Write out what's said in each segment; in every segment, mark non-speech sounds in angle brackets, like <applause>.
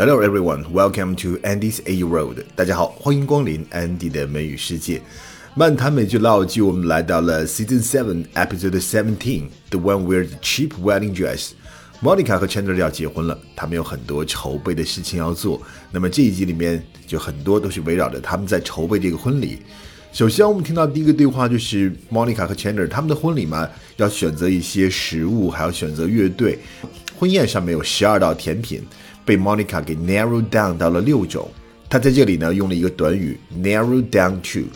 Hello everyone, welcome to Andy's A Road。大家好，欢迎光临 Andy 的美语世界。漫谈美剧老友记，我们来到了 Season Seven Episode Seventeen，The One Where the Cheap Wedding Dress。Monica 和 Chandler 要结婚了，他们有很多筹备的事情要做。那么这一集里面就很多都是围绕着他们在筹备这个婚礼。首先，我们听到第一个对话就是 Monica 和 Chandler 他们的婚礼嘛，要选择一些食物，还要选择乐队。婚宴上面有十二道甜品。被 Monica 给 narrow down 到了六种。他在这里呢用了一个短语 narrow down to。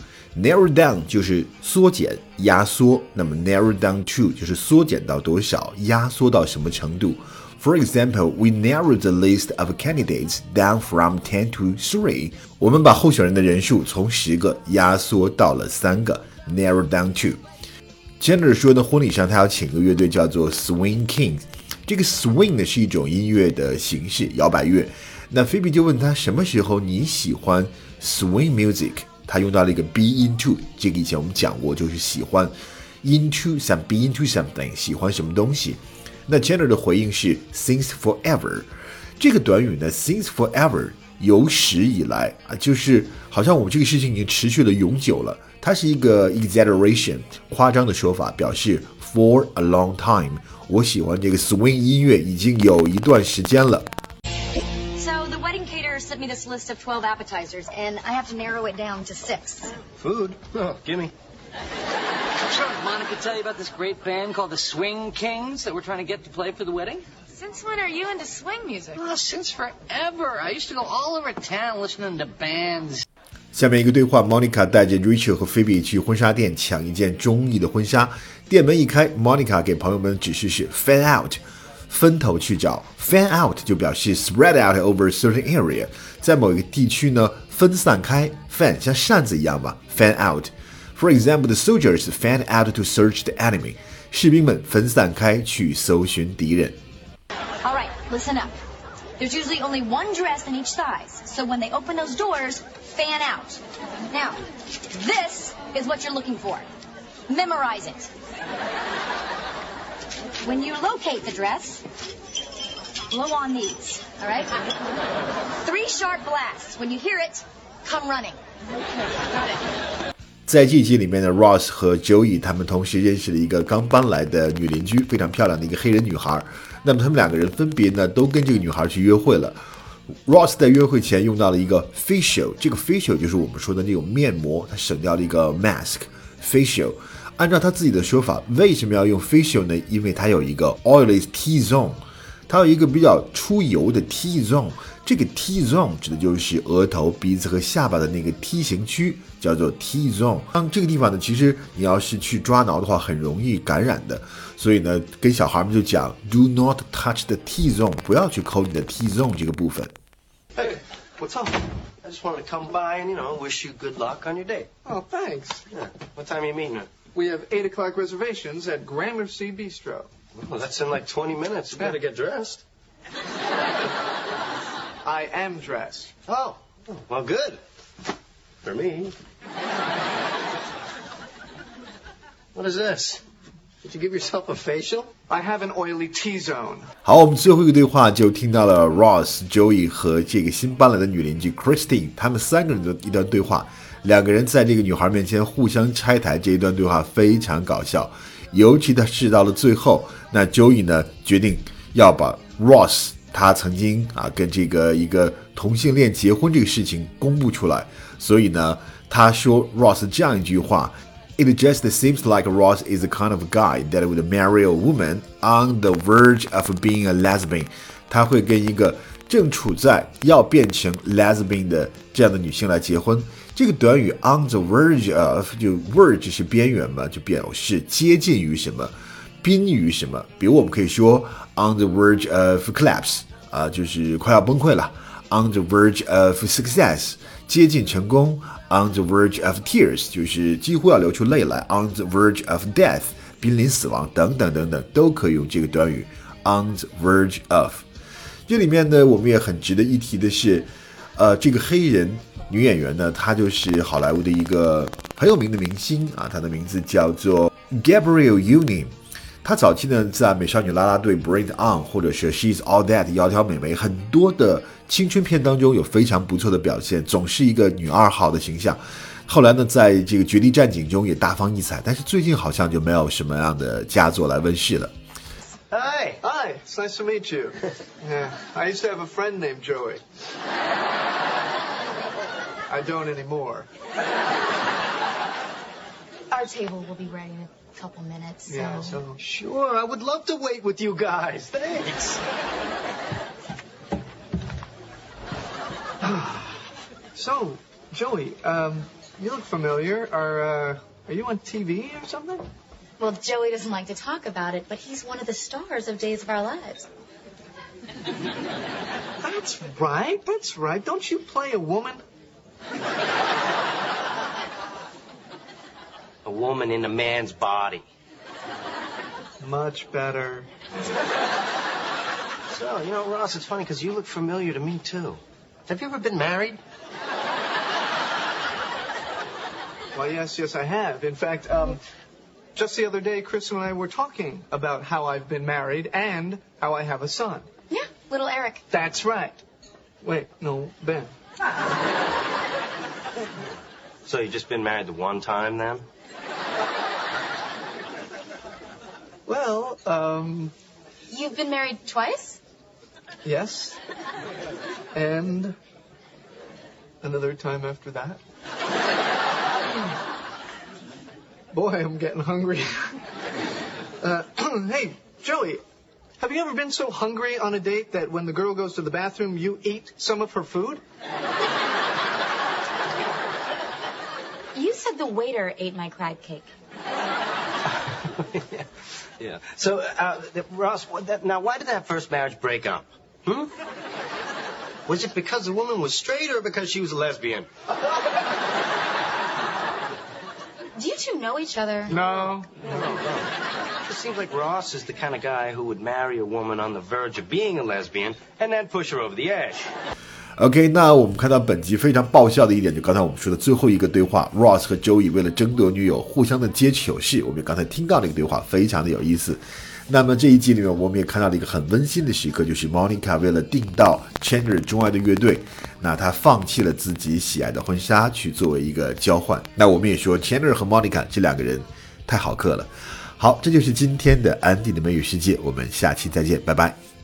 narrow down 就是缩减、压缩，那么 narrow down to 就是缩减到多少，压缩到什么程度。For example, we narrowed the list of candidates down from ten to three. 我们把候选人的人数从十个压缩到了三个，narrow down to。Chandler 说呢，婚礼上他要请个乐队叫做 Swing Kings。这个 swing 呢是一种音乐的形式，摇摆乐。那菲比就问他什么时候你喜欢 swing music？他用到了一个 be into，这个以前我们讲过，就是喜欢 into some be into something，喜欢什么东西。那 Chandler 的回应是 since forever。这个短语呢，since forever 有史以来啊，就是好像我们这个事情已经持续了永久了。它是一个 exaggeration 夸张的说法，表示 for a long time。我喜欢这个 swing 音乐已经有一段时间了。So the wedding caterer sent me this list of 12 appetizers, and I have to narrow it down to six. Food? <laughs> Oh, gimme. Sure, Monica tell you about this great band called the Swing Kings that we're trying to get to play for the wedding? Since when are you into swing music? Well, since forever. I used to go all over town listening to bands. 下面一个对话，Monica 带着 Rachel 和 Phoebe 去婚纱店抢一件中意的婚纱。店门一开，Monica 给朋友们的指示是 fan out，分头去找。fan out 就表示 spread out over a certain area，在某一个地区呢分散开。fan 像扇子一样嘛，fan out。For example, the soldiers fan out to search the enemy。士兵们分散开去搜寻敌人。All right, listen up. There's usually only one dress in each size, so when they open those doors, fan out. Now, this is what you're looking for. Memorize it. When you locate the dress, blow on these, all right? Three sharp blasts. When you hear it, come running. Got it. 在这一集里面呢，Ross 和 Joey 他们同时认识了一个刚搬来的女邻居，非常漂亮的一个黑人女孩。那么他们两个人分别呢都跟这个女孩去约会了。 Ross 在约会前用到了一个 facial，这个 facial 就是我们说的那种面膜，他省掉了一个 mask facial。按照他自己的说法，为什么要用 facial 呢？因为它有一个 oily T zone，它有一个比较出油的 T zone。这个 T zone 指的就是额头、鼻子和下巴的那个 T 型区，叫做 T zone。像这个地方呢，其实你要是去抓挠的话，很容易感染的。所以呢，跟小孩们就讲，Do not touch the T zone，不要去抠你的 T zone 这个部分。 Hey, what's up? I just wanted to come by and, you know, wish you good luck on your date. Oh, thanks. Yeah. What time are you meeting her? We have 8 o'clock reservations at Gramercy Bistro. Well, that's in like 20 minutes. You better get dressed. <laughs> I am dressed. Oh, well, good. For me. What is this? Did you give yourself a facial? I have an oily T zone. 好，我们最后一个对话就听到了 Ross、Joey 和这个新搬来的女邻居 Christine 他们三个人的一段对话。两个人在这个女孩面前互相拆台，这一段对话非常搞笑。尤其的是到了最后，那 Joey 呢决定要把 Ross 他曾经啊跟这个一个同性恋结婚这个事情公布出来，所以呢他说 Ross 这样一句话。It just seems like Ross is the kind of guy that would marry a woman on the verge of being a lesbian。他会跟一个正处在要变成 lesbian 的这样的女性来结婚。这个短语 on the verge of 就 verge 是边缘嘛，就表示接近于什么，濒于什么。比如我们可以说 on the verge of collapse 啊，就是快要崩溃了。On the verge of success，接近成功。 On the verge of tears，就是几乎要流出泪来。On the verge of death，濒临死亡，等等等等，都可以用这个短语。On the verge of，这里面呢，我们也很值得一提的是，呃，这个黑人女演员呢，她就是好莱坞的一个很有名的明星啊，她的名字叫做 Gabriel Union。她早期呢，在《美少女啦啦队》Bring It On，或者是 She's All That 窈窕美眉，很多的青春片当中有非常不错的表现，总是一个女二号的形象。后来呢，在这个《绝地战警》中也大放异彩，但是最近好像就没有什么样的佳作来问世了。Hi. Hi, it's nice to meet you. Yeah, I used to have a friend named Joey. I don't anymore. Our table will be ready in a couple minutes. So. Yeah, so Sure, I would love to wait with you guys. Thanks. So Joey, um, you look familiar. Are uh, are you on TV or something? Well, Joey doesn't like to talk about it, but he's one of the stars of Days of Our Lives. That's right. That's right. Don't you play a woman? A woman in a man's body. Much better. So, you know, Ross, it's funny because you look familiar to me, too. Have you ever been married? Well, yes, yes, I have. In fact, um, just the other day, Chris and I were talking about how I've been married and how I have a son. Yeah, little Eric. That's right. Wait, no, Ben. So you've just been married the one time, then? Well, um, You've been married twice? yes. And another time after that. Boy, I'm getting hungry. uh, <clears throat> hey, Joey, have you ever been so hungry on a date that when the girl goes to the bathroom, you eat some of her food? You said the waiter ate my crab cake. <laughs> Yeah. So, uh, Ross, what that, now why did that first marriage break up? Hmm? Was it because the woman was straight or because she was a lesbian? <laughs> Do you two know each other? No. no. It seems like Ross is the kind of guy who would marry a woman on the verge of being a lesbian and then push her over the edge. OK，那我们看到本集非常爆笑的一点，就刚才我们说的最后一个对话，Ross 和 Joey 为了争夺女友，互相的接球戏。我们刚才听到那个对话，非常的有意思。那么这一季里面，我们也看到了一个很温馨的时刻，就是 Monica 为了订到 Chandler 钟爱的乐队，那她放弃了自己喜爱的婚纱去作为一个交换。那我们也说 Chandler 和 Monica 这两个人太好客了。好，这就是今天的安迪的美语世界，我们下期再见，拜拜。